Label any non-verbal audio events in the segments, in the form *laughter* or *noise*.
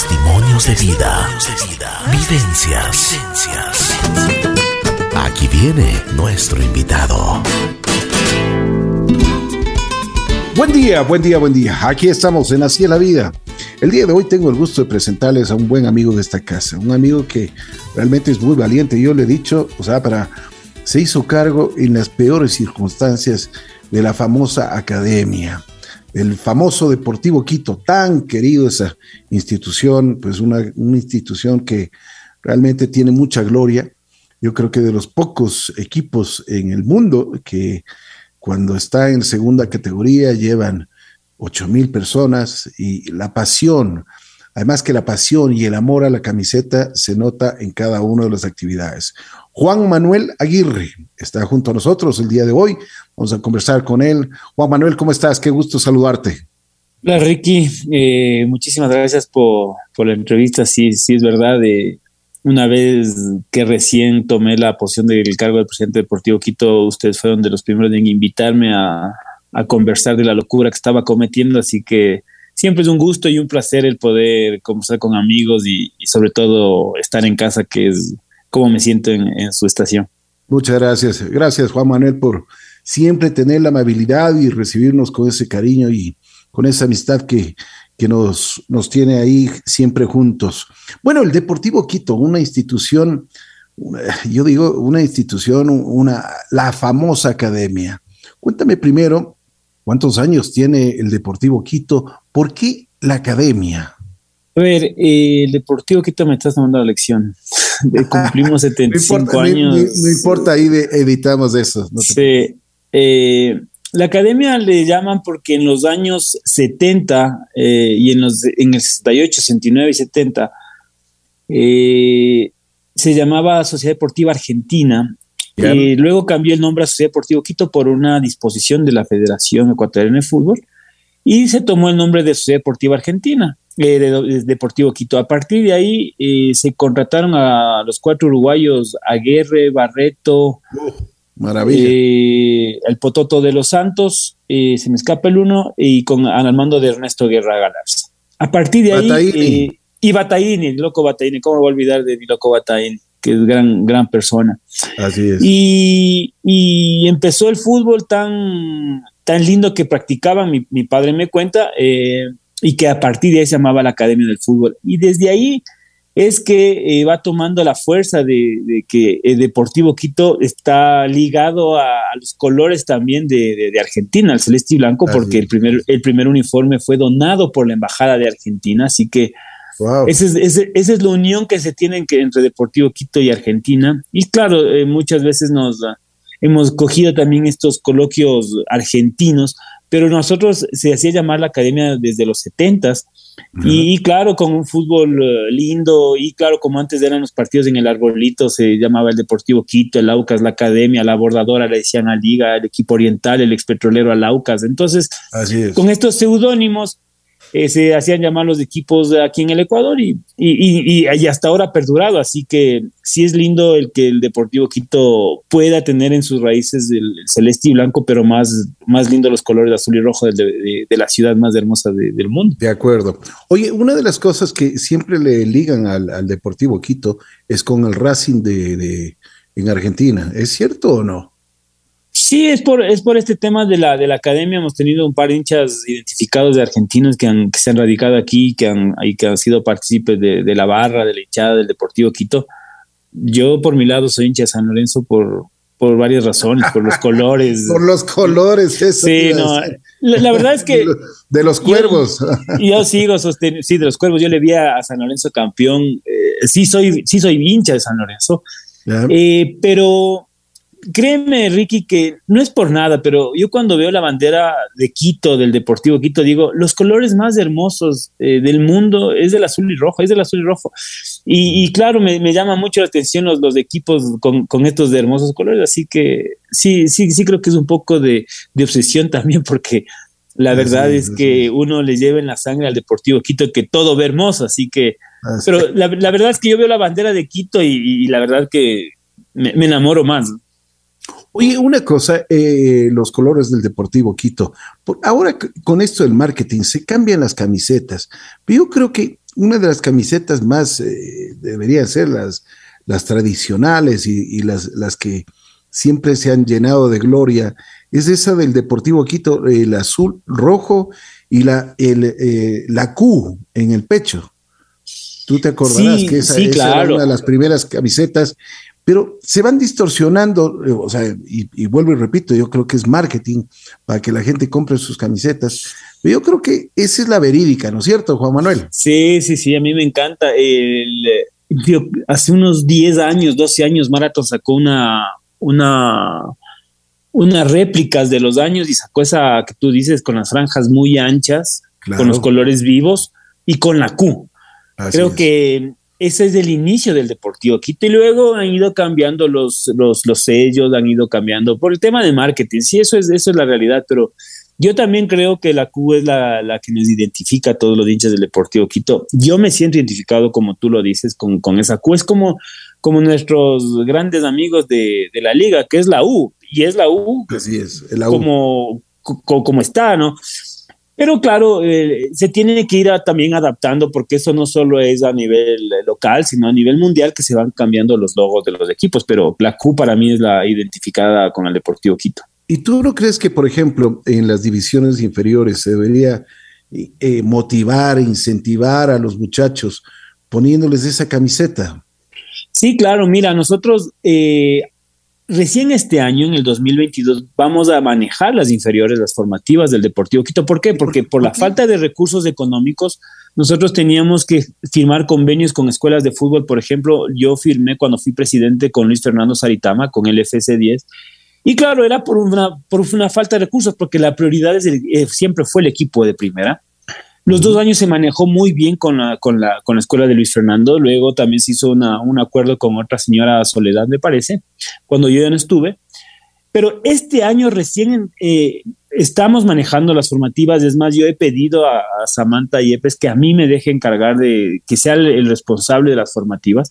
Testimonios de vida. Vivencias. Aquí viene nuestro invitado. Buen día, buen día, buen día. Aquí estamos en Así es la Vida. El día de hoy tengo el gusto de presentarles a un buen amigo de esta casa, un amigo que realmente es muy valiente. Yo le he dicho, o sea, para se hizo cargo en las peores circunstancias de la famosa academia, el famoso Deportivo Quito, tan querido esa institución, pues una, una institución que realmente tiene mucha gloria. Yo creo que de los pocos equipos en el mundo que cuando está en segunda categoría llevan ocho mil personas y la pasión, además que la pasión y el amor a la camiseta se nota en cada una de las actividades. Juan Manuel Aguirre está junto a nosotros el día de hoy. Vamos a conversar con él. Juan Manuel, ¿cómo estás? Qué gusto saludarte. Hola Ricky, eh, muchísimas gracias por, la entrevista. Sí, sí es verdad. Eh, una vez que recién tomé la posición del cargo de presidente deportivo Quito, ustedes fueron de los primeros en invitarme a, a conversar de la locura que estaba cometiendo, así que siempre es un gusto y un placer el poder conversar con amigos y, sobre todo estar en casa, que es como me siento en, su estación. Muchas gracias. Gracias, Juan Manuel, por siempre tener la amabilidad y recibirnos con ese cariño y con esa amistad que, que nos, nos tiene ahí siempre juntos. Bueno, el Deportivo Quito, una institución, yo digo, una institución, una, la famosa academia. Cuéntame primero, ¿Cuántos años tiene el Deportivo Quito? ¿Por qué la academia? A ver, eh, el Deportivo Quito me estás tomando la lección. *laughs* Cumplimos 75 años. No, importa, ahí editamos eso. sí. Eh, la academia le llaman porque en los años 70 eh, y en, los, en el 68, 69 y 70 se llamaba Sociedad Deportiva Argentina y luego cambió el nombre a Sociedad Deportivo Quito por una disposición de la Federación Ecuatoriana de Fútbol y se tomó el nombre de Sociedad Deportiva Argentina, eh, de, Deportivo Quito. A partir de ahí eh, se contrataron a los cuatro uruguayos, Aguerre, Barreto, maravilla. Eh, el Pototo de los Santos, se me escapa el uno, y con al mando de Ernesto Guerra Galarza. A partir de ahí... y Bataini, loco Bataini, ¿cómo voy a olvidar de mi loco Bataini? que es gran, gran persona. Así es. Y, empezó el fútbol tan, tan lindo que practicaba, mi, padre me cuenta, eh, y que a partir de ahí se llamaba la Academia del Fútbol. Y desde ahí es que eh, va tomando la fuerza de, que el Deportivo Quito está ligado a, los colores también de, Argentina, al celeste y blanco, porque el primer, el primer uniforme fue donado por la Embajada de Argentina, así que esa, es, la unión que se tiene entre Deportivo Quito y Argentina. Y claro, eh, muchas veces nos hemos cogido también estos coloquios argentinos, pero nosotros se hacía llamar la academia desde los setentas. Y, claro, con un fútbol eh, lindo, y claro, como antes eran los partidos en el arbolito, se llamaba el Deportivo Quito, el Aucas, la Academia, la Abordadora, le decían a Liga, el equipo oriental, el expetrolero al Aucas. Entonces, con estos seudónimos, eh, se hacían llamar los equipos de aquí en el Ecuador y, y, y, hasta ahora ha perdurado. Así que sí es lindo el que el Deportivo Quito pueda tener en sus raíces el, celeste y blanco, pero más, más lindo los colores azul y rojo de, la ciudad más hermosa del mundo. De acuerdo. Oye, una de las cosas que siempre le ligan al, Deportivo Quito es con el Racing de, en Argentina. ¿Es cierto o no? Sí, es por, es por este tema de la, de la academia. Hemos tenido un par de hinchas identificados de argentinos que, han, que se han radicado aquí, que han, que han sido partícipes de, la barra, de la hinchada del Deportivo Quito. Yo, por mi lado, soy hincha de San Lorenzo por, por varias razones, por los colores. *laughs* por los colores, eso. Sí, no. La, verdad es que. *laughs* De los cuervos. *laughs* Yo, sigo sosteniendo. Sí, de los cuervos. Yo le vi a, San Lorenzo campeón. Eh, sí, soy, sí, soy hincha de San Lorenzo. Eh, pero créeme, Ricky, que no es por nada, pero yo cuando veo la bandera de Quito, del Deportivo Quito, digo, los colores más hermosos eh, del mundo es del azul y rojo, es del azul y rojo. Y, claro, me, llama mucho la atención los, los equipos con, con, estos hermosos colores, así que sí, sí, sí creo que es un poco de, obsesión *laughs* también, porque la verdad es que uno le lleva en la sangre al Deportivo Quito que todo ve hermoso, así que... Pero la, verdad es que yo veo la bandera de Quito y, la verdad que me, me enamoro más. Oye, una cosa, eh, los colores del Deportivo Quito. ahora con esto del marketing se cambian las camisetas, pero yo creo que una de las camisetas más, eh, debería ser las, las tradicionales y, las, las que siempre se han llenado de gloria, es esa del Deportivo Quito, el azul, rojo y la, el, eh, la Q en el pecho. Tú te acordarás que esa, era una de las primeras camisetas, pero se van distorsionando, eh, o sea, y, y, vuelvo y repito, yo creo que es marketing para que la gente compre sus camisetas. Pero yo creo que esa es la verídica, ¿no es cierto, Juan Manuel? Sí, sí, sí, a mí me encanta. El, hace unos 10 años, 12 años, Marathon sacó una, una, unas réplicas de los años y sacó esa que tú dices con las franjas muy anchas, con los colores vivos y con la Q. Creo que ese es el inicio del Deportivo Quito y luego han ido cambiando los, los, los sellos, han ido cambiando por el tema de marketing. Sí, eso es, eso es la realidad, pero yo también creo que la Q es la, que nos identifica a todos los hinchas del Deportivo Quito. Yo me siento identificado, como tú lo dices, con, esa Q. Es como, como nuestros grandes amigos de, la liga, que es la U. Y es la U. Así es, la U. Como, como, está, ¿no? Pero claro, eh, se tiene que ir también adaptando porque eso no solo es a nivel local, sino a nivel mundial que se van cambiando los logos de los equipos. Pero la Q para mí es la identificada con el Deportivo Quito. ¿Y tú no crees que, por ejemplo, en las divisiones inferiores se debería eh, motivar, incentivar a los muchachos poniéndoles esa camiseta? Sí, claro, mira, nosotros eh, recién este año, en el 2022, vamos a manejar las inferiores, las formativas del Deportivo Quito. ¿Por qué? Porque por, la falta de recursos económicos, nosotros teníamos que firmar convenios con escuelas de fútbol. Por ejemplo, yo firmé cuando fui presidente con Luis Fernando Saritama, con el FC10 y claro, era por una, por una falta de recursos, porque la prioridad eh, siempre fue el equipo de primera. Los dos años se manejó muy bien con la, con la, con la escuela de Luis Fernando. Luego también se hizo una, un acuerdo con otra señora Soledad, me parece, cuando yo ya no estuve. Pero este año recién eh, estamos manejando las formativas. Es más, yo he pedido a, Samantha Yepes que a mí me deje encargar de que sea el, responsable de las formativas.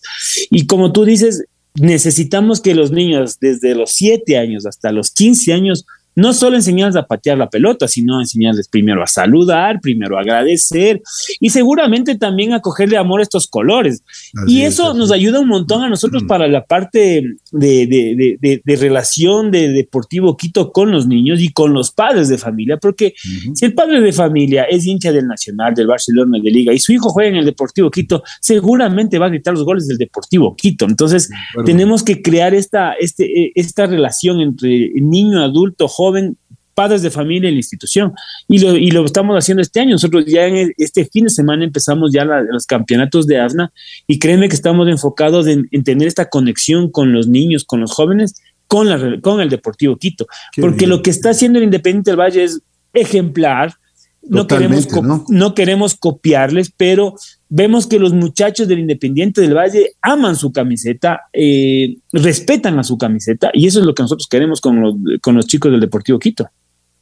Y como tú dices, necesitamos que los niños desde los 7 años hasta los 15 años no solo enseñarles a patear la pelota, sino enseñarles primero a saludar, primero a agradecer y seguramente también a cogerle amor a estos colores. y eso nos ayuda un montón a nosotros para la parte de, relación de Deportivo Quito con los niños y con los padres de familia, porque si el padre de familia es hincha del Nacional, del Barcelona, de Liga, y su hijo juega en el Deportivo Quito, seguramente va a gritar los goles del Deportivo Quito. Entonces, tenemos que crear esta, este, esta relación entre niño, adulto, joven, joven, padres de familia en la institución. Y lo, y lo estamos haciendo este año. Nosotros ya en este fin de semana empezamos ya los campeonatos de AFNA y créeme que estamos enfocados en, tener esta conexión con los niños, con los jóvenes, con, la, con el Deportivo Quito. porque lo que está haciendo el Independiente del Valle es ejemplar. No queremos, ¿no? queremos copiarles, pero vemos que los muchachos del Independiente del Valle aman su camiseta, eh, respetan a su camiseta, y eso es lo que nosotros queremos con los, con los chicos del Deportivo Quito.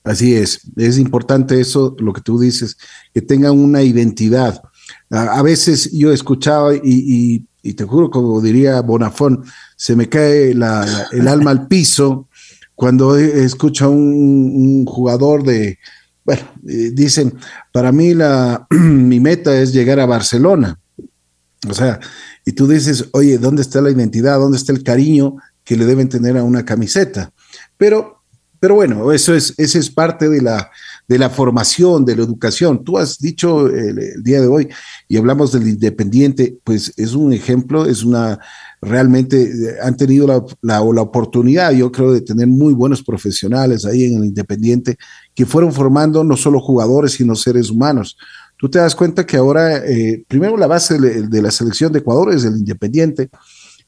Así es, es importante eso, lo que tú dices, que tengan una identidad. A, veces yo escuchaba y, y, te juro, como diría Bonafón, se me cae la, el alma al piso cuando escucho a un jugador de, bueno, eh, dicen, para mí la, *clears throat* mi meta es llegar a Barcelona. O sea, y tú dices, oye, ¿dónde está la identidad? ¿Dónde está el cariño que le deben tener a una camiseta? Pero, pero bueno, eso es, esa es parte de la, de la formación, de la educación. Tú has dicho el, día de hoy y hablamos del independiente, pues es un ejemplo, es una, realmente eh, han tenido la, la, oportunidad, yo creo, de tener muy buenos profesionales ahí en el Independiente que fueron formando no solo jugadores, sino seres humanos. Tú te das cuenta que ahora, eh, primero la base de, la selección de Ecuador es el Independiente,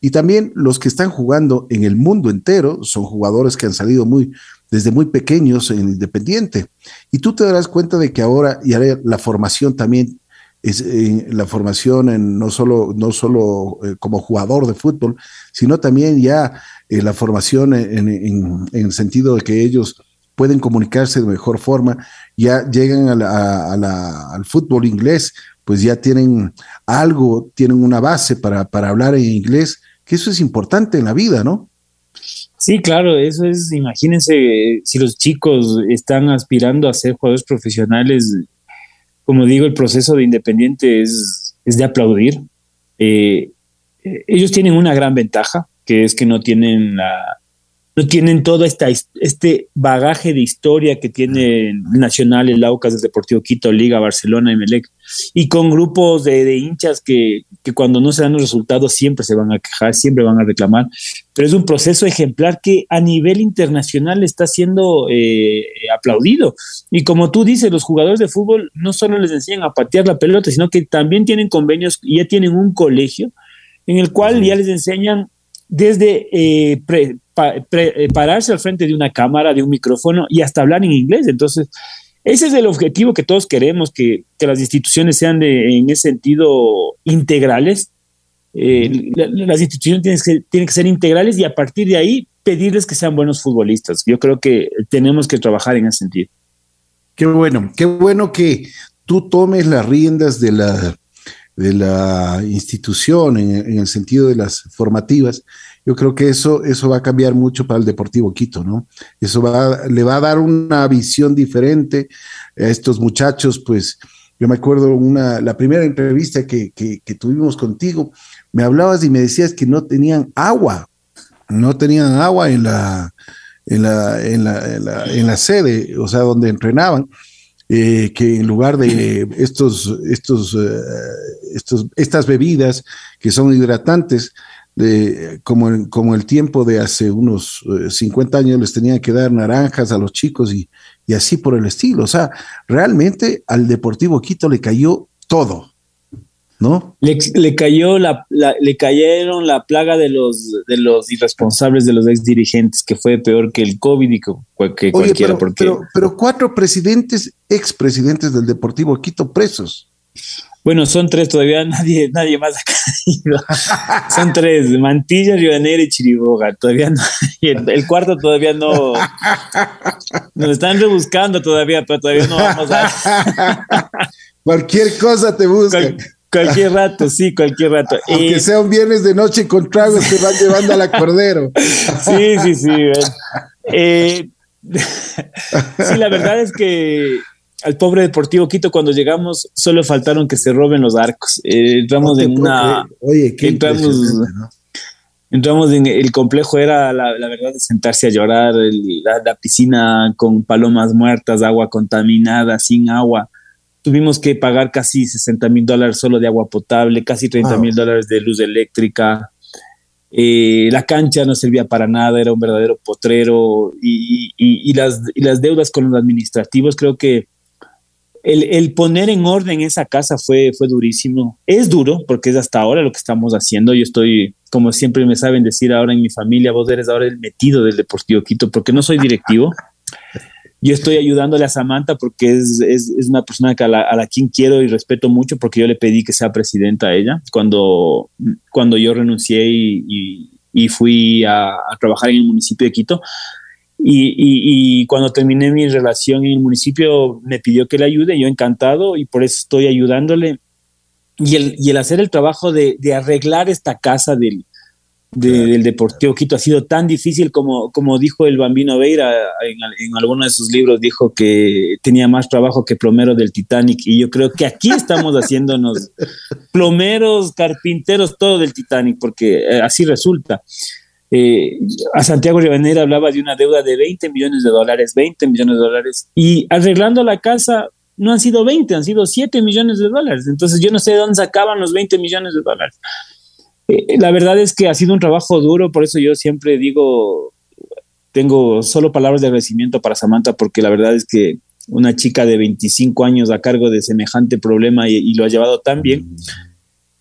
y también los que están jugando en el mundo entero son jugadores que han salido muy, desde muy pequeños en el Independiente. Y tú te darás cuenta de que ahora y la formación también es eh, la formación en no solo, no solo eh, como jugador de fútbol, sino también ya eh, la formación en, en, el sentido de que ellos pueden comunicarse de mejor forma, ya llegan al fútbol inglés, pues ya tienen algo, tienen una base para, para hablar en inglés, que eso es importante en la vida, ¿no? Sí, claro, eso es, imagínense si los chicos están aspirando a ser jugadores profesionales como digo, el proceso de Independiente es, es de aplaudir. Eh, eh, ellos tienen una gran ventaja, que es que no tienen la, no tienen todo esta, este bagaje de historia que tiene Nacional, el Aucas, el Deportivo Quito, Liga, Barcelona, Emelec, y con grupos de, hinchas que, cuando no se dan los resultados siempre se van a quejar, siempre van a reclamar, pero es un proceso ejemplar que a nivel internacional está siendo eh, aplaudido. Y como tú dices, los jugadores de fútbol no solo les enseñan a patear la pelota, sino que también tienen convenios ya tienen un colegio en el cual ya les enseñan desde eh, eh, pararse al frente de una cámara, de un micrófono y hasta hablar en inglés. Entonces, ese es el objetivo que todos queremos, que, las instituciones sean de, en ese sentido integrales. Eh, las instituciones tienen que, tienen que ser integrales y a partir de ahí pedirles que sean buenos futbolistas. Yo creo que tenemos que trabajar en ese sentido. Qué bueno, qué bueno que tú tomes las riendas de la, de la institución en, el sentido de las formativas yo creo que eso, eso va a cambiar mucho para el Deportivo Quito, ¿no? Eso va, le va a dar una visión diferente a estos muchachos, pues yo me acuerdo una, la primera entrevista que, tuvimos contigo, me hablabas y me decías que no tenían agua, no tenían agua en la, en la, en la, en la, sede, o sea, donde entrenaban. Eh, que en lugar de estos, estos, eh, estos, estas bebidas que son hidratantes, de, como, como el tiempo de hace unos 50 eh, años les tenían que dar naranjas a los chicos y, y así por el estilo. O sea, realmente al Deportivo Quito le cayó todo, ¿no? Le, cayó la, le cayeron la plaga de los de los irresponsables de los ex dirigentes, que fue peor que el COVID y que, cualquiera. Pero, pero, pero, cuatro presidentes, ex presidentes del Deportivo Quito presos. Bueno, son tres, todavía nadie, nadie más ha *laughs* caído. son tres, Mantilla, Ribanera y Chiriboga. Todavía no, el, cuarto todavía no. Nos están rebuscando todavía, pero todavía no vamos a. *laughs* Cualquier cosa te buscan. Cualquier rato, sí, cualquier rato. Aunque eh, sea un viernes de noche con tragos que van llevando a la cordero. *laughs* sí, sí, sí. Eh, *laughs* sí, la verdad es que al pobre Deportivo Quito cuando llegamos solo faltaron que se roben los arcos. Eh, entramos en una... Oye, ¿qué entramos, entramos en el complejo, era la, verdad de sentarse a llorar, la, piscina con palomas muertas, agua contaminada, sin agua. Tuvimos que pagar casi 60 mil dólares solo de agua potable, casi 30 mil dólares de luz eléctrica. Eh, la cancha no servía para nada, era un verdadero potrero y, y, las, y las deudas con los administrativos creo que el, poner en orden esa casa fue, fue durísimo. Es duro porque es hasta ahora lo que estamos haciendo. Yo estoy, como siempre me saben decir ahora en mi familia, vos eres ahora el metido del Deportivo Quito porque no soy directivo. Yo estoy ayudándole a Samantha porque es, una persona a la, quien quiero y respeto mucho porque yo le pedí que sea presidenta a ella cuando, cuando yo renuncié y, fui a, a trabajar en el municipio de Quito y, cuando terminé mi relación en el municipio me pidió que le ayude, yo encantado y por eso estoy ayudándole. Y el, y el hacer el trabajo de, arreglar esta casa del, del Deportivo Quito ha sido tan difícil como, como dijo el Bambino Veira en, en alguno de sus libros, dijo que tenía más trabajo que plomero del Titanic. Y yo creo que aquí estamos *laughs* haciéndonos plomeros, carpinteros, todo del Titanic, porque eh, así resulta. Eh, a Santiago Ribanera hablaba de una deuda de 20 millones de dólares, 20 millones de dólares, y arreglando la casa no han sido 20, han sido 7 millones de dólares. Entonces yo no sé de dónde sacaban los 20 millones de dólares. Eh, la verdad es que ha sido un trabajo duro, por eso yo siempre digo, tengo solo palabras de agradecimiento para Samantha, porque la verdad es que una chica de 25 años a cargo de semejante problema y lo ha llevado tan bien,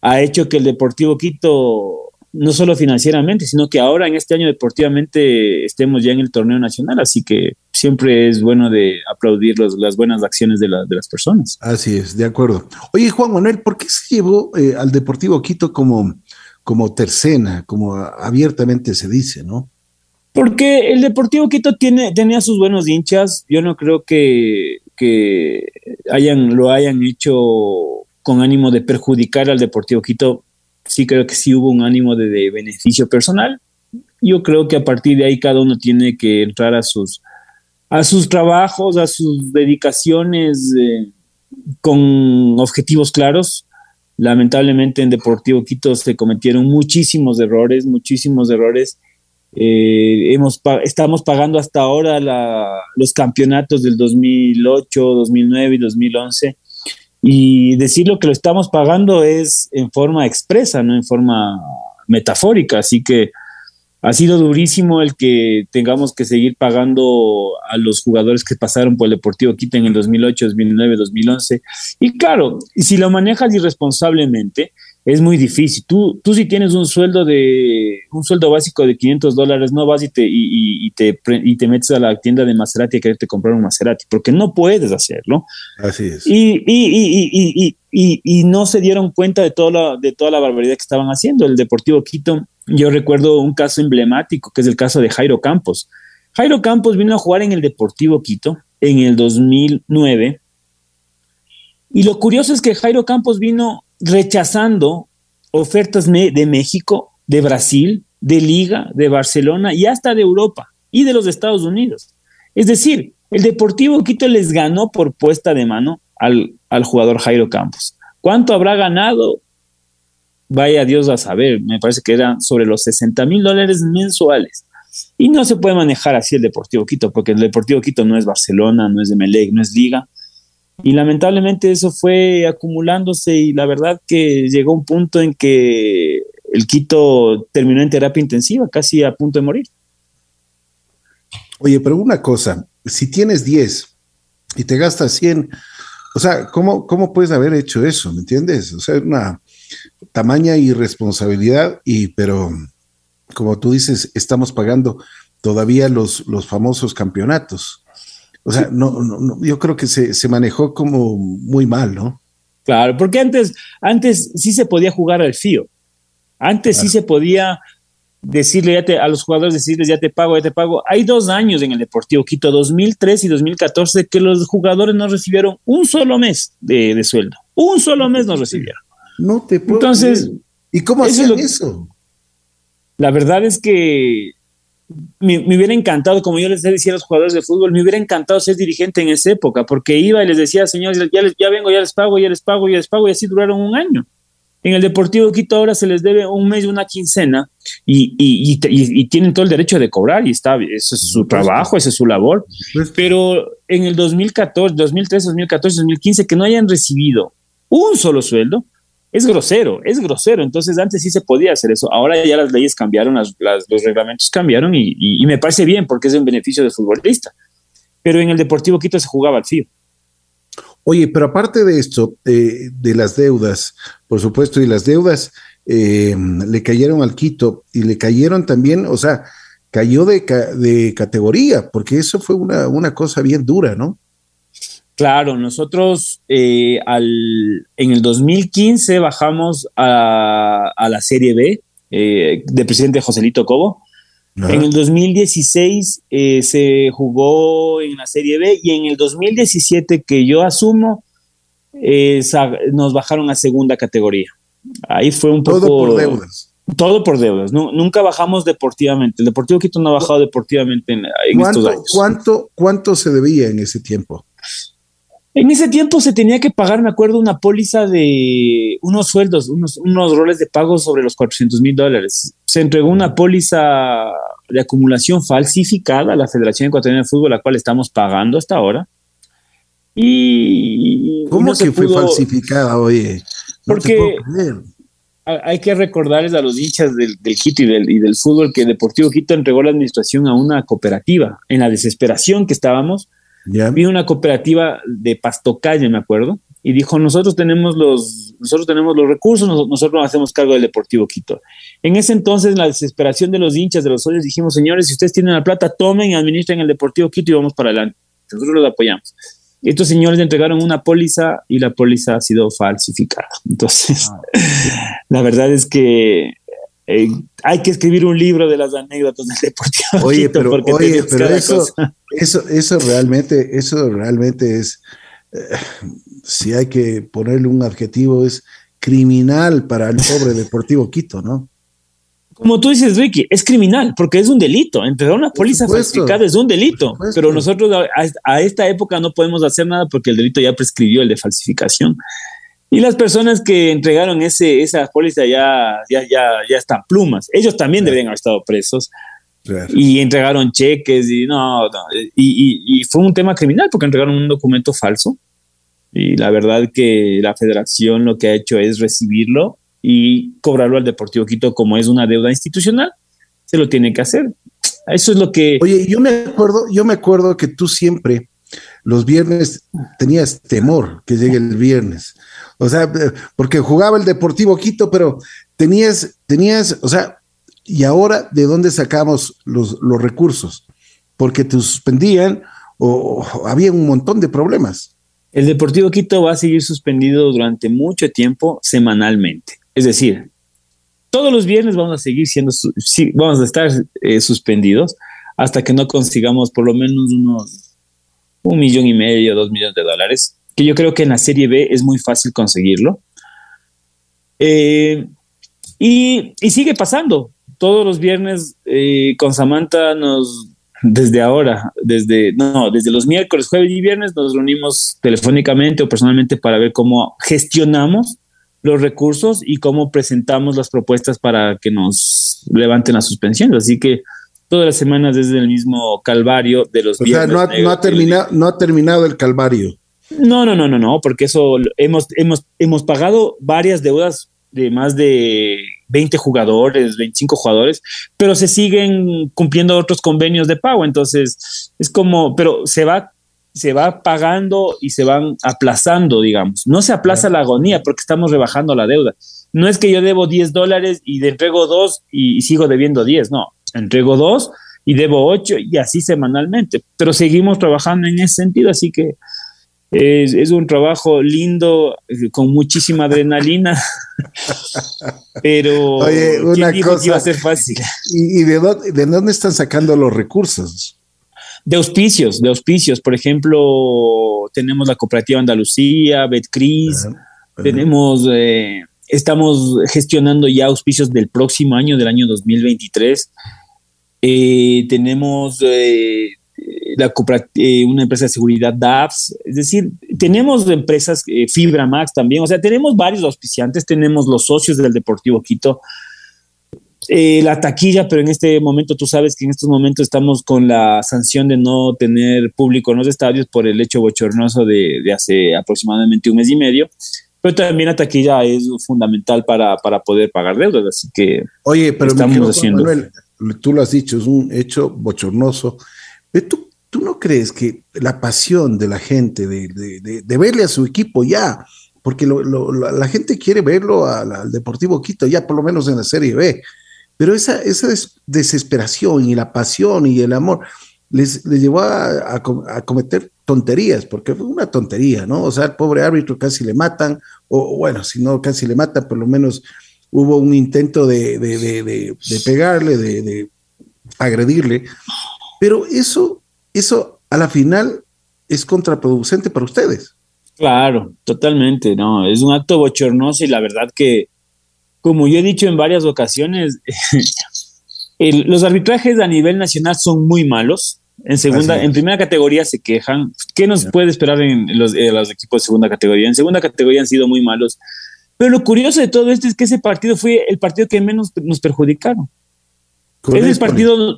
ha hecho que el Deportivo Quito no solo financieramente, sino que ahora en este año deportivamente estemos ya en el torneo nacional, así que siempre es bueno de aplaudir las buenas acciones de, las personas. Así es, de acuerdo. Oye, Juan Manuel, ¿por qué se llevó eh, al Deportivo Quito como, como tercena, como abiertamente se dice, no? Porque el Deportivo Quito tiene, tenía sus buenos hinchas, yo no creo que, hayan, lo hayan hecho con ánimo de perjudicar al Deportivo Quito sí creo que sí hubo un ánimo de, beneficio personal. Yo creo que a partir de ahí cada uno tiene que entrar a sus, a sus trabajos, a sus dedicaciones eh, con objetivos claros. Lamentablemente en Deportivo Quito se cometieron muchísimos errores, muchísimos errores. Eh, hemos, estamos pagando hasta ahora los campeonatos del 2008, 2009 y 2011. Y decirlo que lo estamos pagando es en forma expresa, no en forma metafórica. Así que ha sido durísimo el que tengamos que seguir pagando a los jugadores que pasaron por el Deportivo Quito en el 2008, 2009, 2011. Y claro, si lo manejas irresponsablemente, es muy difícil. Tú, tú si tienes un sueldo de un sueldo básico de 500 dólares, no vas y te, y, te, y te metes a la tienda de Maserati a quererte comprar un Maserati, porque no puedes hacerlo. Así es. Y, y, y no se dieron cuenta de toda, la, de toda la barbaridad que estaban haciendo. El Deportivo Quito yo recuerdo un caso emblemático, que es el caso de Jairo Campos. Jairo Campos vino a jugar en el Deportivo Quito en el 2009. Y lo curioso es que Jairo Campos vino rechazando ofertas de México, de Brasil, de Liga, de Barcelona y hasta de Europa y de los Estados Unidos. Es decir, el Deportivo Quito les ganó por puesta de mano al, al jugador Jairo Campos. ¿Cuánto habrá ganado? Vaya Dios a saber, me parece que eran sobre los 60 mil dólares mensuales. Y no se puede manejar así el Deportivo Quito, porque el Deportivo Quito no es Barcelona, no es de Melec, no es Liga. Y lamentablemente eso fue acumulándose y la verdad que llegó un punto en que el Quito terminó en terapia intensiva, casi a punto de morir. Oye, pero una cosa, si tienes 10 y te gastas 100, o sea, ¿cómo, cómo puedes haber hecho eso? ¿Me entiendes? O sea, una, tamaña irresponsabilidad, y pero como tú dices, estamos pagando todavía los, los famosos campeonatos. O sea, no, no, yo creo que se, se, manejó como muy mal, ¿no? Claro, porque antes, antes sí se podía jugar al FIO. Antes sí se podía decirle ya te, a los jugadores, decirles ya te pago, ya te pago. Hay dos años en el Deportivo Quito, 2003 y 2014, que los jugadores no recibieron un solo mes de, de sueldo. Un solo mes no recibieron. No te puedo. Entonces. ¿Y cómo hacían eso? La verdad es que me, hubiera encantado, como yo les decía a los jugadores de fútbol, me hubiera encantado ser dirigente en esa época, porque iba y les decía, señores, ya, ya vengo, ya les pago, ya les pago, ya les pago, y así duraron un año. En el Deportivo Quito ahora se les debe un mes, una quincena, y, y, y, tienen todo el derecho de cobrar, y está, ese es su trabajo, esa es su labor. Pero en el 2014, 2013, 2014, 2015, que no hayan recibido un solo sueldo, es grosero, es grosero. Entonces antes sí se podía hacer eso. Ahora ya las leyes cambiaron, las, los reglamentos cambiaron y, me parece bien porque es un beneficio del futbolista. Pero en el Deportivo Quito se jugaba al FIO. Oye, pero aparte de esto, eh, de las deudas, por supuesto, y las deudas eh, le cayeron al Quito y le cayeron también, o sea, cayó de, de categoría, porque eso fue una, una cosa bien dura, ¿no? Claro, nosotros eh, al, en el 2015 bajamos a, la Serie B eh, de presidente Joselito Cobo. En el 2016 eh, se jugó en la Serie B y en el 2017 que yo asumo nos bajaron a segunda categoría. Ahí fue un poco... Todo por deudas. Todo por deudas. nunca bajamos deportivamente. El Deportivo Quito no ha bajado deportivamente en, estos años. ¿cuánto, ¿Cuánto se debía en ese tiempo? En ese tiempo se tenía que pagar, me acuerdo, una póliza de unos sueldos, unos, unos roles de pago sobre los 400 mil dólares. Se entregó una póliza de acumulación falsificada a la Federación Ecuatoriana de Fútbol, la cual estamos pagando hasta ahora. Y. ¿Cómo que fue falsificada, oye? porque hay que recordarles a los hinchas del, Quito y del, y del fútbol que Deportivo Quito entregó la administración a una cooperativa. En la desesperación que estábamos, Vino una cooperativa de Pastocalle, me acuerdo, y dijo, nosotros tenemos los, nosotros tenemos los recursos, nosotros nos hacemos cargo del Deportivo Quito. En ese entonces, en la desesperación de los hinchas, de los socios, dijimos, señores, si ustedes tienen la plata, tomen y administren el Deportivo Quito y vamos para adelante. Nosotros los apoyamos. Estos señores entregaron una póliza y la póliza ha sido falsificada. Entonces, ah, *laughs* la verdad es que eh, hay que escribir un libro de las anécdotas del Deportivo. Oye, pero, oye, pero eso, eso, eso realmente, eso realmente es, eh, si hay que ponerle un adjetivo, es criminal para el pobre Deportivo Quito, ¿no? Como tú dices, Ricky, es criminal porque es un delito. Entregar una póliza falsificada es un delito, pero nosotros a, esta época no podemos hacer nada porque el delito ya prescribió el de falsificación. Y las personas que entregaron ese, esa póliza ya, ya, ya, ya están plumas. Ellos también deberían haber estado presos. Y entregaron cheques y no, y, y, fue un tema criminal porque entregaron un documento falso. Y la verdad que la federación lo que ha hecho es recibirlo y cobrarlo al Deportivo Quito como es una deuda institucional. Se lo tiene que hacer. Eso es lo que. Oye, yo me acuerdo, yo me acuerdo que tú siempre los viernes tenías temor que llegue el viernes. O sea, porque jugaba el Deportivo Quito, pero tenías, tenías, o sea, y ahora de dónde sacamos los, los recursos? Porque te suspendían o, había un montón de problemas. El Deportivo Quito va a seguir suspendido durante mucho tiempo semanalmente. Es decir, todos los viernes vamos a seguir siendo, vamos a estar eh, suspendidos hasta que no consigamos por lo menos unos un millón y medio, dos millones de dólares, que yo creo que en la Serie B es muy fácil conseguirlo. Eh, y, sigue pasando. Todos los viernes eh, con Samantha nos, desde ahora, desde, no, desde los miércoles, jueves y viernes nos reunimos telefónicamente o personalmente para ver cómo gestionamos los recursos y cómo presentamos las propuestas para que nos levanten las suspensiones. Así que todas las semanas desde el mismo calvario de los o Sea, no, ha, terminado, no ha terminado el calvario. No, no, no, no, no, porque eso hemos, hemos, hemos pagado varias deudas de más de 20 jugadores, 25 jugadores, pero se siguen cumpliendo otros convenios de pago. Entonces, es como, pero se va, se va pagando y se van aplazando, digamos. No se aplaza la agonía porque estamos rebajando la deuda. No es que yo debo 10 dólares y le entrego dos y sigo debiendo 10, no entrego dos y debo ocho y así semanalmente. Pero seguimos trabajando en ese sentido, así que es, un trabajo lindo, con muchísima adrenalina. *laughs* Pero Oye, una cosa, iba a ser fácil? ¿Y, de, dónde, están sacando los recursos? De auspicios, de auspicios. Por ejemplo, tenemos la Cooperativa Andalucía, Betcris, tenemos, eh, estamos gestionando ya auspicios del próximo año, del año 2023. Eh, tenemos eh, la, eh, una empresa de seguridad DAPS, es decir, tenemos empresas Fibra Max también, o sea, tenemos varios auspiciantes, tenemos los socios del Deportivo Quito, la taquilla, pero en este momento tú sabes que en estos momentos estamos con la sanción de no tener público en los estadios por el hecho bochornoso de, hace aproximadamente un mes y medio. Pero también la taquilla es fundamental para, para poder pagar deudas, así que Oye, pero estamos haciendo tú lo has dicho, es un hecho bochornoso. Tú, tú no crees que la pasión de la gente de, de, verle a su equipo ya, porque la gente quiere verlo al, Deportivo Quito ya por lo menos en la Serie B, pero esa, esa desesperación y la pasión y el amor les, llevó a, cometer tonterías, porque fue una tontería, ¿no? O sea, el pobre árbitro casi le matan, o bueno, si no casi le matan, por lo menos hubo un intento de, pegarle, de, agredirle, pero eso, eso a la final es contraproducente para ustedes. Claro, totalmente, no, es un acto bochornoso y la verdad que, como yo he dicho en varias ocasiones, *laughs* los arbitrajes a nivel nacional son muy malos. En segunda, en primera categoría se quejan. ¿Qué nos puede esperar en los, en los, equipos de segunda categoría? En segunda categoría han sido muy malos. Pero lo curioso de todo esto es que ese partido fue el partido que menos nos perjudicaron. Es el partido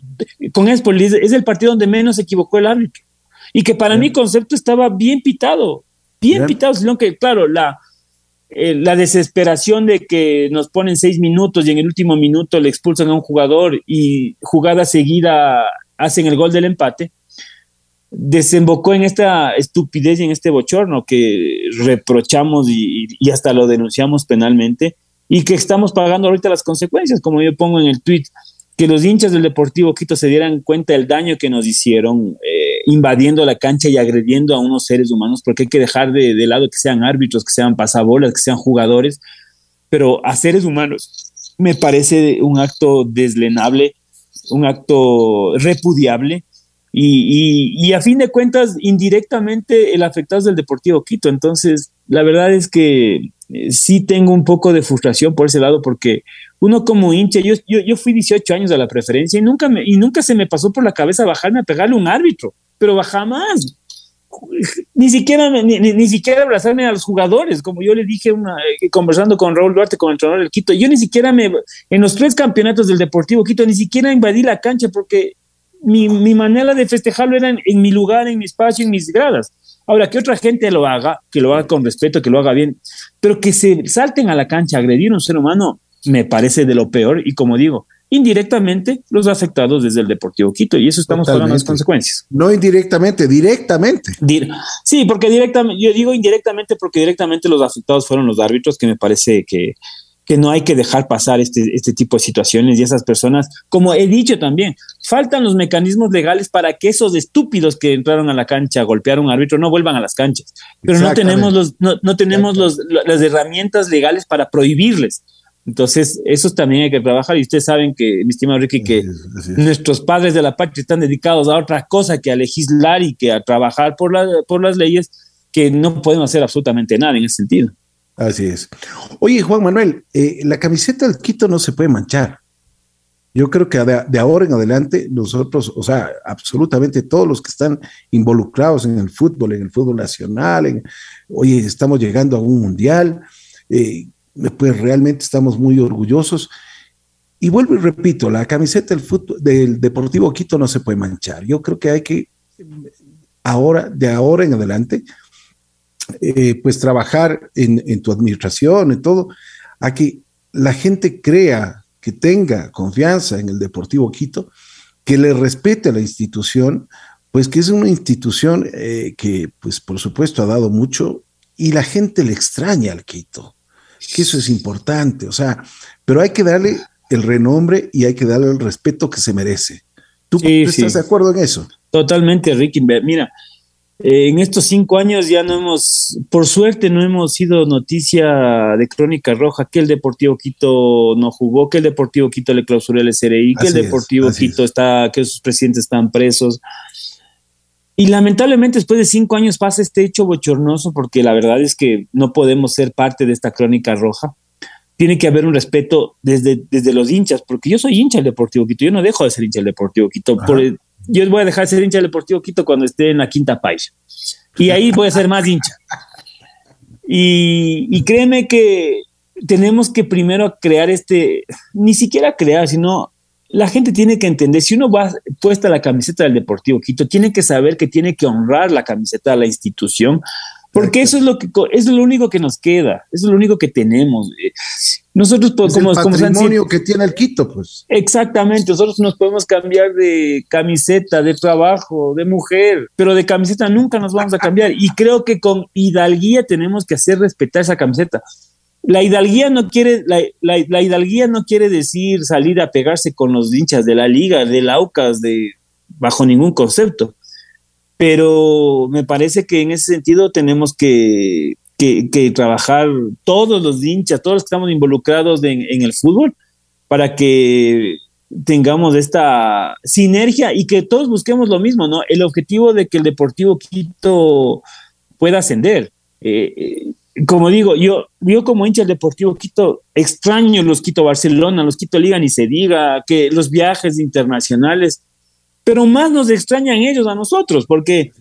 con Espoli, es el partido donde menos se equivocó el árbitro. Y que para mi concepto estaba bien pitado, bien, pitado, sino que, claro, la, eh, la desesperación de que nos ponen seis minutos y en el último minuto le expulsan a un jugador y jugada seguida hacen el gol del empate, desembocó en esta estupidez y en este bochorno que reprochamos y, hasta lo denunciamos penalmente y que estamos pagando ahorita las consecuencias, como yo pongo en el tweet, que los hinchas del Deportivo Quito se dieran cuenta del daño que nos hicieron eh, invadiendo la cancha y agrediendo a unos seres humanos, porque hay que dejar de, lado que sean árbitros, que sean pasabolas, que sean jugadores, pero a seres humanos me parece un acto deslenable, un acto repudiable y, a fin de cuentas, indirectamente el afectado es el Deportivo Quito. Entonces, la verdad es que eh, sí tengo un poco de frustración por ese lado, porque uno como hincha, yo, yo, fui 18 años a la preferencia y nunca, me, y nunca se me pasó por la cabeza bajarme a pegarle un árbitro, pero jamás. ni siquiera, ni, ni, siquiera abrazarme a los jugadores, como yo le dije una, eh, conversando con Raúl Duarte, con el entrenador del Quito, yo ni siquiera me, en los tres campeonatos del Deportivo Quito, ni siquiera invadí la cancha porque mi, mi manera de festejarlo era en, en, mi lugar, en mi espacio, en mis gradas. Ahora, que otra gente lo haga, que lo haga con respeto, que lo haga bien, pero que se salten a la cancha a agredir a un ser humano, me parece de lo peor. Y como digo, indirectamente los afectados desde el Deportivo Quito y eso estamos hablando de las consecuencias. No indirectamente, directamente. sí, porque directamente, yo digo indirectamente porque directamente los afectados fueron los árbitros, que me parece que, que no hay que dejar pasar este, este tipo de situaciones y esas personas, como he dicho también, faltan los mecanismos legales para que esos estúpidos que entraron a la cancha a golpear a un árbitro no vuelvan a las canchas. Pero no tenemos, los, no, no tenemos los, las herramientas legales para prohibirles. Entonces, eso también hay que trabajar y ustedes saben que, mi estimado Ricky, que nuestros padres de la patria están dedicados a otra cosa que a legislar y que a trabajar por, la, por las leyes, que no podemos hacer absolutamente nada en ese sentido. Así es. Oye, Juan Manuel, eh, la camiseta del Quito no se puede manchar. Yo creo que de, ahora en adelante nosotros, o sea, absolutamente todos los que están involucrados en el fútbol, en el fútbol nacional, en, oye, estamos llegando a un mundial, eh, pues realmente estamos muy orgullosos. Y vuelvo y repito, la camiseta del, Deportivo Quito no se puede manchar. Yo creo que hay que, ahora, de ahora en adelante, eh, pues trabajar en, en, tu administración, en todo, a que la gente crea, que tenga confianza en el Deportivo Quito, que le respete a la institución, pues que es una institución eh, que, pues por supuesto, ha dado mucho y la gente le extraña al Quito que eso es importante, o sea, pero hay que darle el renombre y hay que darle el respeto que se merece. ¿Tú, estás de acuerdo en eso? Totalmente, Ricky. Mira, eh, en estos cinco años ya no hemos, por suerte no hemos sido noticia de crónica roja que el Deportivo Quito no jugó, que el Deportivo Quito le clausuró el SRI, que el Deportivo Quito está, que sus presidentes están presos. Y lamentablemente después de cinco años pasa este hecho bochornoso porque la verdad es que no podemos ser parte de esta crónica roja. Tiene que haber un respeto desde, desde los hinchas, porque yo soy hincha del Deportivo Quito, yo no dejo de ser hincha del Deportivo Quito. yo voy a dejar de ser hincha del Deportivo Quito cuando esté en la quinta país. Y ahí voy a ser más hincha. Y, y créeme que tenemos que primero crear este, ni siquiera crear, sino la gente tiene que entender, si uno va puesta la camiseta del Deportivo Quito, tiene que saber que tiene que honrar la camiseta de la institución, porque eso es lo que es lo único que nos queda, eso es lo único que tenemos. Eh, nosotros pues, como el patrimonio que tiene el Quito, pues. Exactamente, nosotros nos podemos cambiar de camiseta, de trabajo, de mujer, pero de camiseta nunca nos vamos a cambiar y creo que con hidalguía tenemos que hacer respetar esa camiseta la hidalguía no quiere, la, la, hidalguía no quiere decir salir a pegarse con los hinchas de la liga, del Aucas, de, bajo ningún concepto. Pero me parece que en ese sentido tenemos que, que, trabajar todos los hinchas, todos los que estamos involucrados en, en el fútbol, para que tengamos esta sinergia y que todos busquemos lo mismo, ¿no? El objetivo de que el Deportivo Quito pueda ascender. Eh, eh como digo, yo, yo como hincha del Deportivo Quito, extraño los Quito Barcelona, los Quito Liga, ni se diga, que los viajes internacionales, pero más nos extrañan ellos a nosotros, porque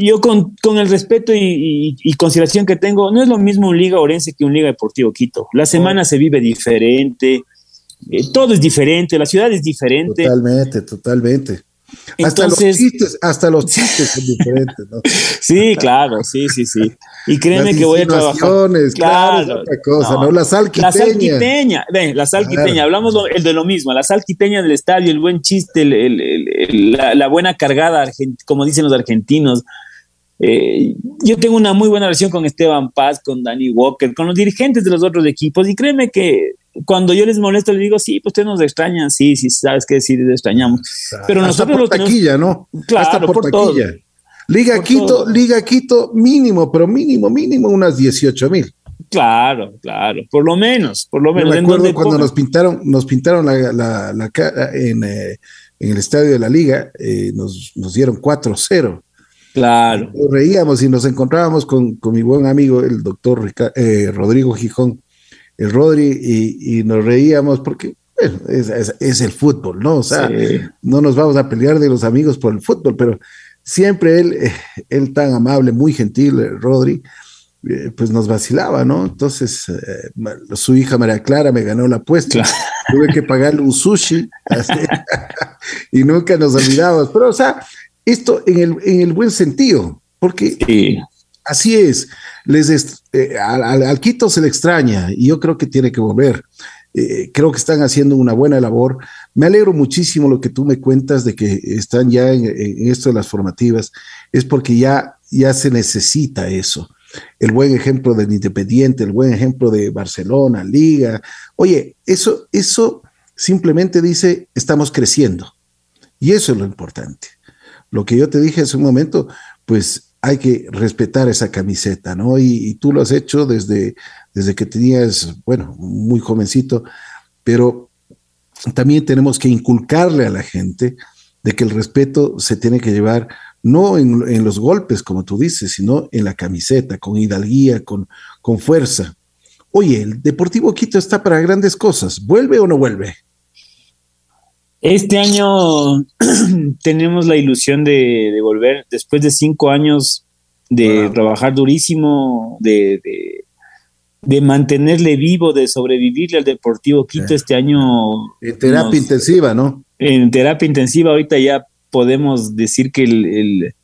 yo con, el respeto y, consideración que tengo, no es lo mismo un Liga Orense que un Liga Deportivo Quito. La semana se vive diferente, eh, todo es diferente, la ciudad es diferente. Totalmente, totalmente hasta los chistes, hasta los *laughs* chistes son diferentes, ¿no? sí, claro, sí, sí, sí. Y créeme que voy a trabajar. Claro, otra cosa, ¿no? La sal La sal quiteña, ven, la sal quiteña, hablamos el de lo mismo, la sal quiteña del estadio, el buen chiste, la, buena cargada, como dicen los argentinos. Eh, yo tengo una muy buena relación con Esteban Paz, con Danny Walker, con los dirigentes de los otros equipos, y créeme que cuando yo les molesto, les digo, sí, pues ustedes nos extrañan, sí, sí, sabes que sí, les extrañamos. Pero Hasta nosotros por taquilla, ¿no? Claro, Hasta por, taquilla. Liga Quito, Liga Quito, mínimo, pero mínimo, mínimo unas 18 mil. Claro, claro, por lo menos, por lo menos. me acuerdo cuando nos pintaron, nos pintaron la, la, la en, eh, en, el estadio de la liga, eh, nos, nos dieron 4-0. Claro. Nos reíamos y nos encontrábamos con, con mi buen amigo, el doctor eh, Rodrigo Gijón, el Rodri y, nos reíamos porque bueno, es, el fútbol, ¿no? O sea, no nos vamos a pelear de los amigos por el fútbol, pero siempre él, eh, él tan amable, muy gentil, eh, Rodri, eh, pues nos vacilaba, ¿no? Entonces, su hija María Clara me ganó la apuesta. Tuve que pagarle un sushi *laughs* y nunca nos olvidamos. Pero, o sea, esto en el, en el buen sentido, porque así es. Les al, al, Quito se le extraña y yo creo que tiene que volver. creo que están haciendo una buena labor. Me alegro muchísimo lo que tú me cuentas de que están ya en, esto de las formativas, es porque ya, ya se necesita eso. El buen ejemplo del Independiente, el buen ejemplo de Barcelona, Liga. Oye, eso, eso simplemente dice, estamos creciendo. Y eso es lo importante. Lo que yo te dije hace un momento, pues hay que respetar esa camiseta, ¿no? Y, y, tú lo has hecho desde, desde que tenías, bueno, muy jovencito, pero también tenemos que inculcarle a la gente de que el respeto se tiene que llevar no en, los golpes, como tú dices, sino en la camiseta, con hidalguía, con, con fuerza. Oye, el Deportivo Quito está para grandes cosas. ¿Vuelve o no vuelve? Este año *clears throat* tenemos la ilusión de, volver después de cinco años de trabajar durísimo, de, de mantenerle vivo, de sobrevivirle al Deportivo Quito este año. En terapia intensiva, ¿no? En terapia intensiva, ahorita ya podemos decir que el,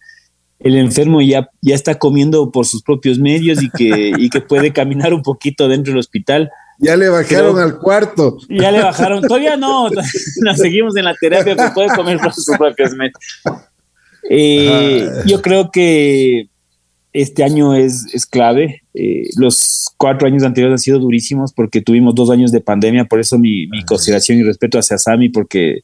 enfermo ya, ya está comiendo por sus propios medios y que, y que puede caminar un poquito dentro del hospital. Ya le bajaron al cuarto. Ya le bajaron, todavía no, *laughs* nos seguimos en la terapia que puede comer por sus propios medios. Eh, yo creo que este año es, es clave. Eh, los cuatro años anteriores han sido durísimos porque tuvimos dos años de pandemia, por eso mi, mi consideración y respeto hacia Sami, porque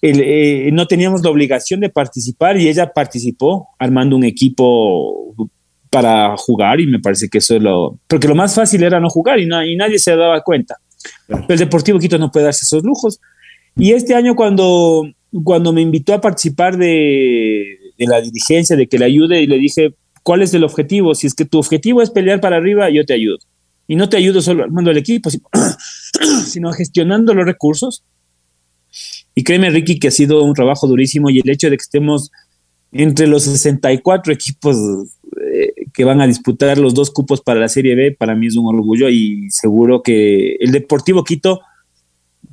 eh, no teníamos la obligación de participar y ella participó armando un equipo para jugar y me parece que eso es lo... Porque lo más fácil era no jugar y, y nadie se daba cuenta. el Deportivo Quito no puede darse esos lujos. Y este año cuando, cuando me invitó a participar de, de la dirigencia, de que le ayude, y le dije, ¿Cuál es el objetivo? Si es que tu objetivo es pelear para arriba, yo te ayudo. Y no te ayudo solo armando el equipo, sino *clears throat* gestionando los recursos. Y créeme, Ricky, que ha sido un trabajo durísimo y el hecho de que estemos entre los 64 equipos eh, que van a disputar los dos cupos para la Serie B, para mí es un orgullo y seguro que el Deportivo Quito,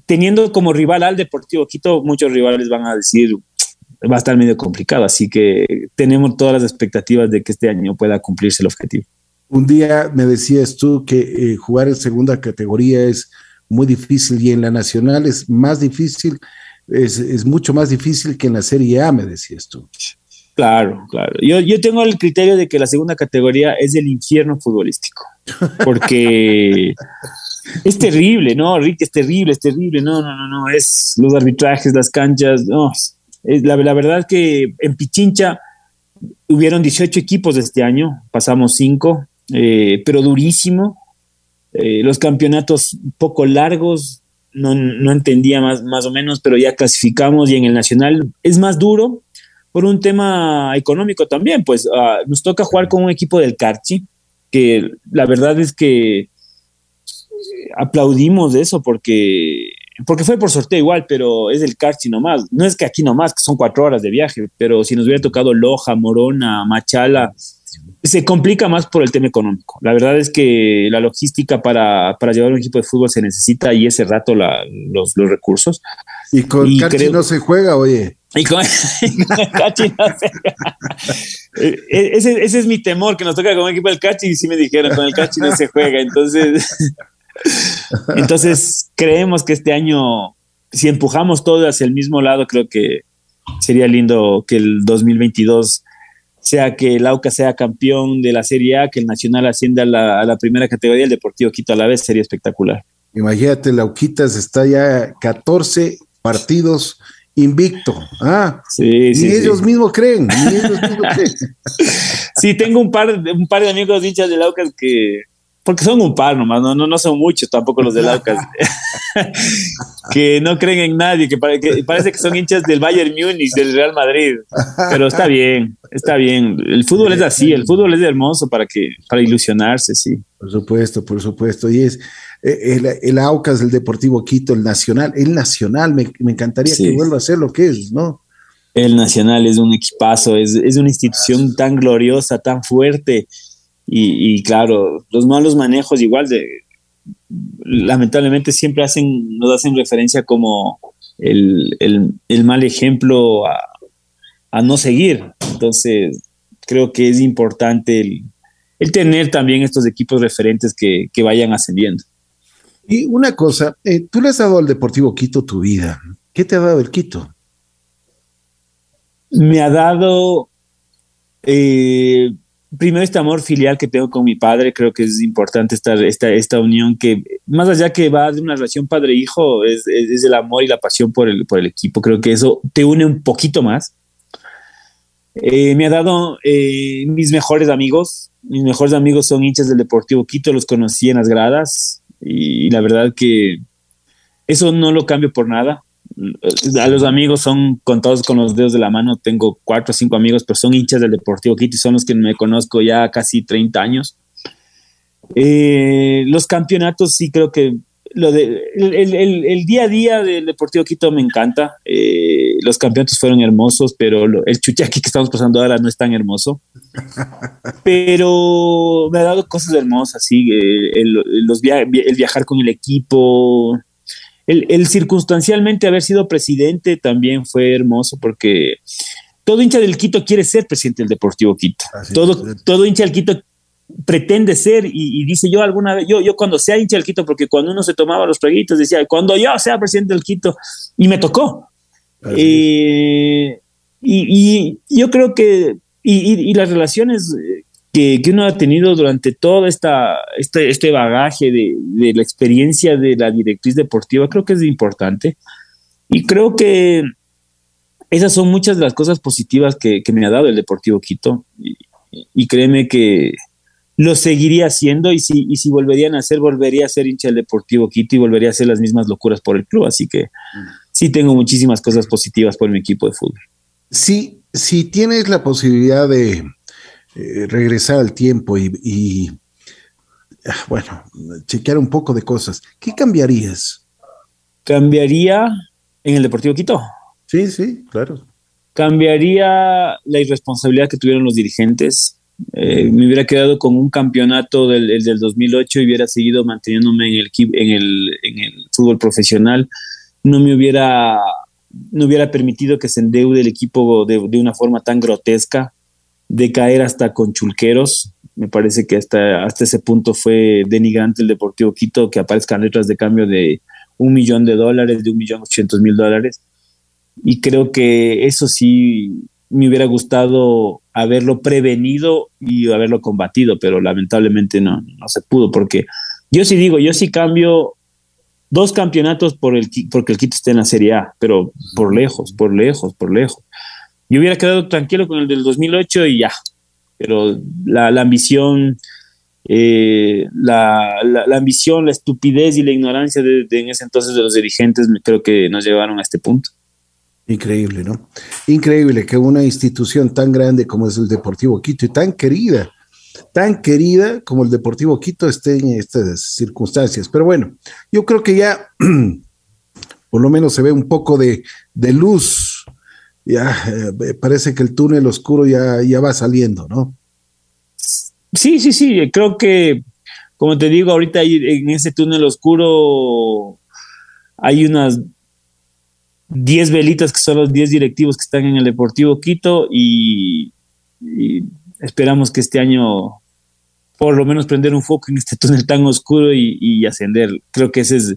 teniendo como rival al Deportivo Quito, muchos rivales van a decir, va a estar medio complicado, así que tenemos todas las expectativas de que este año pueda cumplirse el objetivo. Un día me decías tú que eh, jugar en segunda categoría es muy difícil y en la nacional es más difícil, es, es mucho más difícil que en la Serie A, me decías tú. Claro, claro. Yo, yo tengo el criterio de que la segunda categoría es el infierno futbolístico, porque *laughs* es terrible, ¿no, Rick? Es terrible, es terrible. No, no, no, no. Es los arbitrajes, las canchas, no, eh, la, la, verdad que en Pichincha hubieron 18 equipos este año, pasamos 5, eh, pero durísimo. Eh, los campeonatos poco largos, no, no, entendía más, más o menos, pero ya clasificamos y en el Nacional es más duro por un tema económico también, pues uh, nos toca jugar con un equipo del Carchi, que la verdad es que aplaudimos eso porque porque fue por sorteo igual, pero es del Carchi nomás. No es que aquí nomás, que son cuatro horas de viaje, pero si nos hubiera tocado Loja, Morona, Machala, se complica más por el tema económico. La verdad es que la logística para, para llevar un equipo de fútbol se necesita y ese rato la, los, los, recursos. Y con el Carchi no se juega, oye. Y con, *laughs* el Carchi no se *laughs* juega. ese, ese, es mi temor, que nos toca con un equipo del Carchi y sí me dijeron, con el Carchi no se juega. Entonces... *laughs* Entonces, creemos que este año, si empujamos todo hacia el mismo lado, creo que sería lindo que el 2022 sea que el AUCA sea campeón de la Serie A, que el Nacional ascienda a la, primera categoría, el Deportivo Quito a la vez, sería espectacular. Imagínate, el Auquitas está ya 14 partidos invicto. Ah, sí, ni ellos mismos creen, ni ellos mismos *laughs* creen. sí, tengo un par, un par de amigos hinchas del Aucas que porque son un par nomás, no, no, no son muchos tampoco los del Aucas, *laughs* que no creen en nadie, que, parece que son hinchas del Bayern Múnich, del Real Madrid, pero está bien, está bien. El fútbol es así, el fútbol es hermoso para que para ilusionarse, sí. Por supuesto, por supuesto. Y es eh, el, el Aucas, el Deportivo Quito, el Nacional, el Nacional, me, encantaría que vuelva a ser lo que es, ¿no? El Nacional es un equipazo, es, es una institución tan gloriosa, tan fuerte. Y, y, claro, los malos manejos igual de lamentablemente siempre hacen, nos hacen referencia como el, el, el mal ejemplo a, a, no seguir. Entonces, creo que es importante el, el tener también estos equipos referentes que, que, vayan ascendiendo. Y una cosa, eh, tú le has dado al Deportivo Quito tu vida. ¿Qué te ha dado el Quito? Me ha dado eh, primero este amor filial que tengo con mi padre, creo que es importante esta, esta, esta unión que más allá que va de una relación padre-hijo, es, es, el amor y la pasión por el, por el equipo, creo que eso te une un poquito más. Eh, me ha dado eh, mis mejores amigos, mis mejores amigos son hinchas del Deportivo Quito, los conocí en las gradas y la verdad que eso no lo cambio por nada a los amigos son contados con los dedos de la mano. Tengo cuatro o cinco amigos, pero son hinchas del Deportivo Quito y son los que me conozco ya casi 30 años. Eh, los campeonatos sí creo que lo de, el, día a día del Deportivo Quito me encanta. Eh, los campeonatos fueron hermosos, pero el chuchaqui que estamos pasando ahora no es tan hermoso. *laughs* Pero me ha dado cosas hermosas, sí. Eh, el, los el viajar con el equipo, el, circunstancialmente haber sido presidente también fue hermoso porque todo hincha del Quito quiere ser presidente del Deportivo Quito. todo, todo hincha del Quito pretende ser y, dice yo alguna vez, yo, yo cuando sea hincha del Quito, porque cuando uno se tomaba los traguitos decía, cuando yo sea presidente del Quito, y me tocó. Eh, y, yo creo que, y, las relaciones que, uno ha tenido durante todo esta, este, este bagaje de, de, la experiencia de la directriz deportiva, creo que es importante. Y creo que esas son muchas de las cosas positivas que, que me ha dado el Deportivo Quito. Y, y, créeme que lo seguiría haciendo y si, y si volverían a hacer, volvería a ser hincha del Deportivo Quito y volvería a hacer las mismas locuras por el club. Así que sí tengo muchísimas cosas positivas por mi equipo de fútbol. Sí, si tienes la posibilidad de eh, regresar al tiempo y, ah, bueno, chequear un poco de cosas, ¿qué cambiarías? Cambiaría en el Deportivo Quito. Sí, sí, claro. Cambiaría la irresponsabilidad que tuvieron los dirigentes. Eh, me hubiera quedado con un campeonato del, del 2008 y hubiera seguido manteniéndome en el, en el, en el fútbol profesional. No me hubiera, no hubiera permitido que se endeude el equipo de, de una forma tan grotesca de caer hasta con chulqueros. Me parece que hasta, hasta ese punto fue denigrante el Deportivo Quito que aparezcan letras de cambio de un millón de dólares, de un millón ochocientos mil dólares. Y creo que eso sí me hubiera gustado haberlo prevenido y haberlo combatido, pero lamentablemente no, no se pudo, porque yo sí digo, yo sí cambio dos campeonatos por el, porque el Quito esté en la Serie A, pero por lejos, por lejos, por lejos. Yo hubiera quedado tranquilo con el del 2008 y ya, pero la, ambición, eh, la, ambición, la estupidez y la ignorancia de, en ese entonces de los dirigentes creo que nos llevaron a este punto. Increíble, ¿no? Increíble que una institución tan grande como es el Deportivo Quito y tan querida, tan querida como el Deportivo Quito esté en estas circunstancias. Pero bueno, yo creo que ya *clears throat* por lo menos se ve un poco de, de luz ya eh, parece que el túnel oscuro ya, ya va saliendo, ¿no? Sí, sí, sí, creo que, como te digo, ahorita en ese túnel oscuro hay unas 10 velitas que son los 10 directivos que están en el Deportivo Quito y, esperamos que este año por lo menos prender un foco en este túnel tan oscuro y, y ascender. Creo que ese es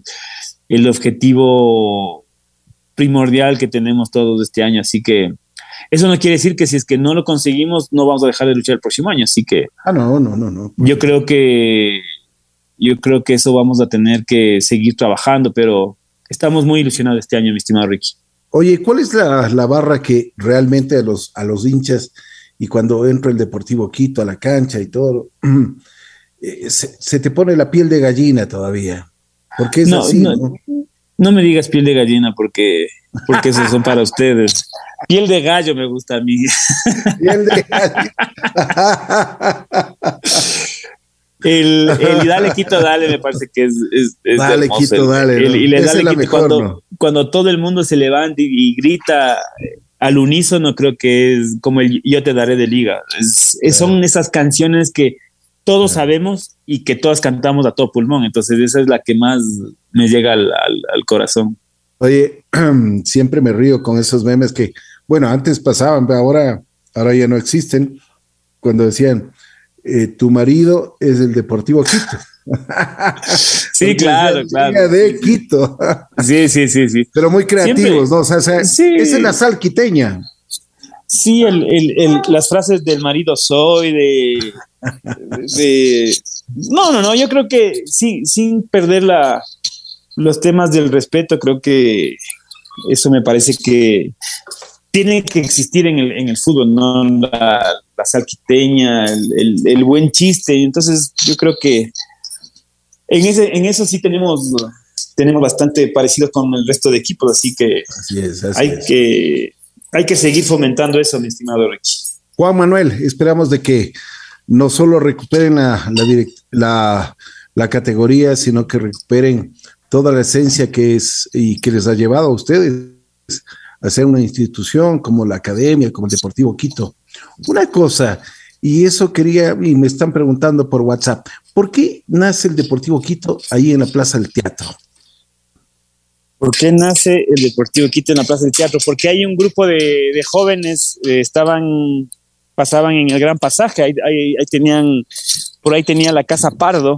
el objetivo primordial que tenemos todos este año. Así que eso no quiere decir que si es que no lo conseguimos, no vamos a dejar de luchar el próximo año. Así que. Ah, no, no, no, no. Yo creo que. Yo creo que eso vamos a tener que seguir trabajando, pero estamos muy ilusionados este año, mi estimado Ricky. Oye, ¿cuál es la, la barra que realmente a los, a los hinchas y cuando entra el Deportivo Quito a la cancha y todo, *clears throat* eh, se, te pone la piel de gallina todavía? Porque es así, ¿no? No me digas piel de gallina porque, porque esos son para ustedes. Piel de gallo me gusta a mí. Piel de gallo. *laughs* el, el, dale quito dale me parece que es, es, dale quito dale y le dale quito cuando, cuando todo el mundo se levanta y, grita al unísono creo que es como el Yo te daré de liga. Son esas canciones que todos sabemos y que todos cantamos a todo pulmón. Entonces esa es la que más me llega al, corazón. Oye, *clears throat* siempre me río con esos memes que, bueno, antes pasaban, pero ahora, ahora ya no existen. Cuando decían, eh, tu marido es el Deportivo Quito. *laughs* sí, claro, claro. De Quito. sí, sí, sí, sí. Pero muy creativos, ¿no? O sea, esa es la sal quiteña. Sí, el, el, las frases del marido soy, de, de, No, no, no, yo creo que sí, sin perder la, los temas del respeto, creo que eso me parece que tiene que existir en el, en el fútbol, ¿no? La, la salquiteña, el, el, buen chiste. Entonces, yo creo que en, ese, en eso sí tenemos, tenemos bastante parecido con el resto de equipos, así que hay que hay que seguir fomentando eso, mi estimado Richie. Juan Manuel, esperamos de que no solo recuperen la, la, la, categoría, sino que recuperen toda la esencia que es y que les ha llevado a ustedes a ser una institución como la academia, como el Deportivo Quito. Una cosa, y eso quería, y me están preguntando por WhatsApp, ¿por qué nace el Deportivo Quito ahí en la Plaza del Teatro? ¿Por qué nace el Deportivo Quito en la Plaza del Teatro? Porque hay un grupo de, jóvenes, eh, estaban, pasaban en el Gran Pasaje, ahí, tenían, por ahí tenía la Casa Pardo,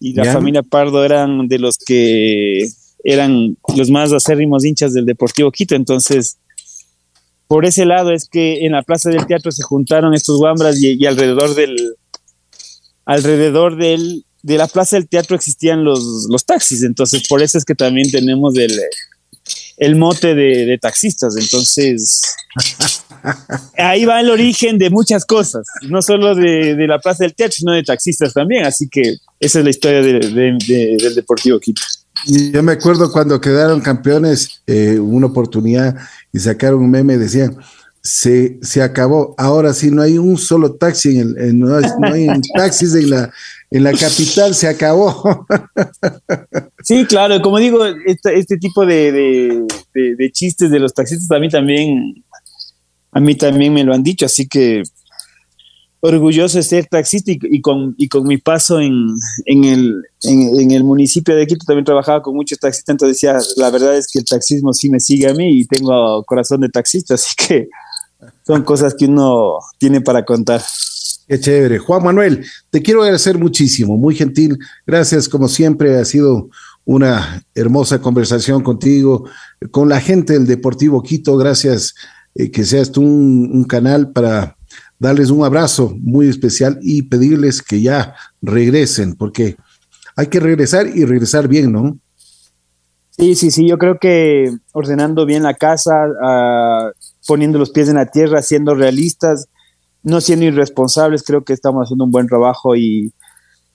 y la familia Pardo eran de los que eran los más acérrimos hinchas del Deportivo Quito, entonces por ese lado es que en la Plaza del Teatro se juntaron estos guambras y, y alrededor del alrededor del de la Plaza del Teatro existían los, los taxis, entonces por eso es que también tenemos el, el mote de, taxistas, entonces *laughs* ahí va el origen de muchas cosas, no solo de, la Plaza del Teatro, sino de taxistas también, así que esa es la historia del Deportivo Quito. Yo me acuerdo cuando quedaron campeones, eh, una oportunidad y sacaron un meme, decían, se, se acabó. Ahora sí, no hay un solo taxi, en el, no, hay, *laughs* taxis en la, en la *laughs* capital, se acabó. Sí, claro, como digo, este, este tipo de, de, chistes de los taxistas a mí también, a mí también me lo han dicho, así que orgulloso de ser taxista y, con, y con mi paso en, en, el, en, el municipio de Quito también trabajaba con muchos taxistas, entonces decía, la verdad es que el taxismo sí me sigue a mí y tengo corazón de taxista, así que son cosas que uno tiene para contar. Qué chévere. Juan Manuel, te quiero agradecer muchísimo, muy gentil. Gracias, como siempre, ha sido una hermosa conversación contigo, con la gente del Deportivo Quito. Gracias eh, que seas tú un, canal para darles un abrazo muy especial y pedirles que ya regresen, porque hay que regresar y regresar bien, ¿no? Sí, sí, sí, yo creo que ordenando bien la casa, uh, poniendo los pies en la tierra, siendo realistas, no siendo irresponsables, creo que estamos haciendo un buen trabajo y,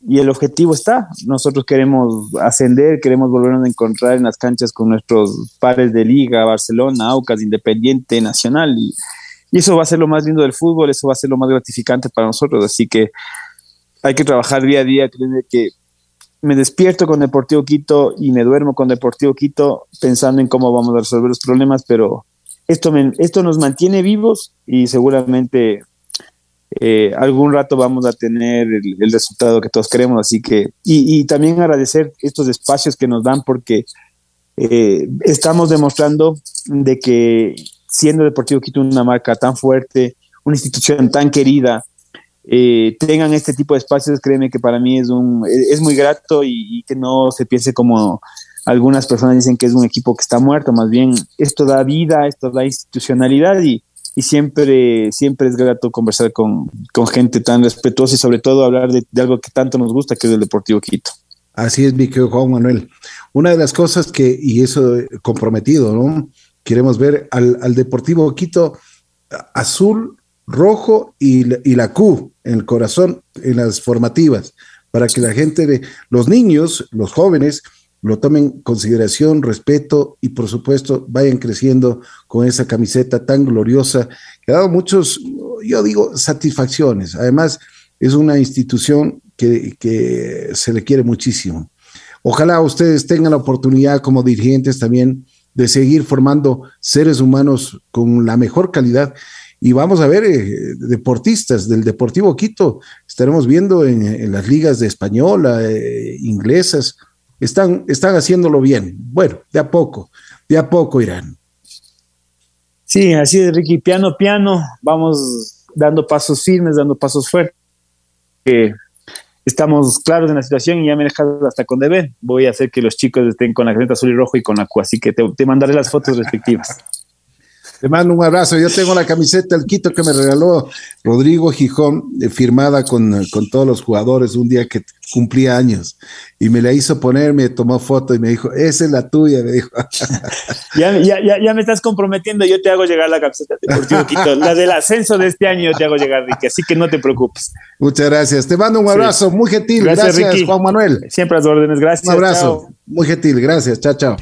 el objetivo está. Nosotros queremos ascender, queremos volvernos a encontrar en las canchas con nuestros pares de liga, Barcelona, Aucas, Independiente, Nacional. Y, eso va a ser lo más lindo del fútbol, eso va a ser lo más gratificante para nosotros. Así que hay que trabajar día a día. Creo que me despierto con Deportivo Quito y me duermo con Deportivo Quito pensando en cómo vamos a resolver los problemas, pero esto, esto nos mantiene vivos y seguramente eh, algún rato vamos a tener el, resultado que todos queremos. Así que, y, también agradecer estos espacios que nos dan porque eh, estamos demostrando de que siendo Deportivo Quito una marca tan fuerte, una institución tan querida, eh, tengan este tipo de espacios, créeme que para mí es, un, es muy grato y, y que no se piense como algunas personas dicen que es un equipo que está muerto, más bien esto da vida, esto da institucionalidad y, y siempre, siempre es grato conversar con, con, gente tan respetuosa y sobre todo hablar de, algo que tanto nos gusta, que es el Deportivo Quito. Así es, mi querido Juan Manuel. Una de las cosas que, y eso comprometido, ¿no? Queremos ver al, al Deportivo Quito azul, rojo y, y la Q en el corazón, en las formativas, para que la gente, de, los niños, los jóvenes, lo tomen en consideración, respeto y por supuesto vayan creciendo con esa camiseta tan gloriosa que ha dado muchos, yo digo, satisfacciones. Además, es una institución que, que se le quiere muchísimo. Ojalá ustedes tengan la oportunidad como dirigentes también de seguir formando seres humanos con la mejor calidad. Y vamos a ver eh, deportistas del Deportivo Quito, estaremos viendo en, las ligas de española, eh, inglesas, están, están haciéndolo bien. Bueno, de a poco, de a poco irán. Sí, así es, Ricky, piano, piano, vamos dando pasos firmes, dando pasos fuertes. estamos claros en la situación y ya me dejas hasta con deber. Voy a hacer que los chicos estén con la camiseta azul y rojo y con la Q, así que te mandaré las fotos respectivas. *laughs* Te mando un abrazo. Yo tengo la camiseta del Quito que me regaló Rodrigo Gijón, eh, firmada con, con, todos los jugadores un día que cumplía años. Y me la hizo poner, me tomó foto y me dijo, esa es la tuya, me dijo. *laughs* ya, ya, ya, me estás comprometiendo, yo te hago llegar la camiseta de Deportivo Quito. La del ascenso de este año te hago llegar, Ricky, así que no te preocupes. Muchas gracias. Te mando un abrazo, muy gentil. Gracias, Juan Manuel. Siempre a las órdenes, gracias. Un abrazo, muy gentil, gracias. Chao, chao.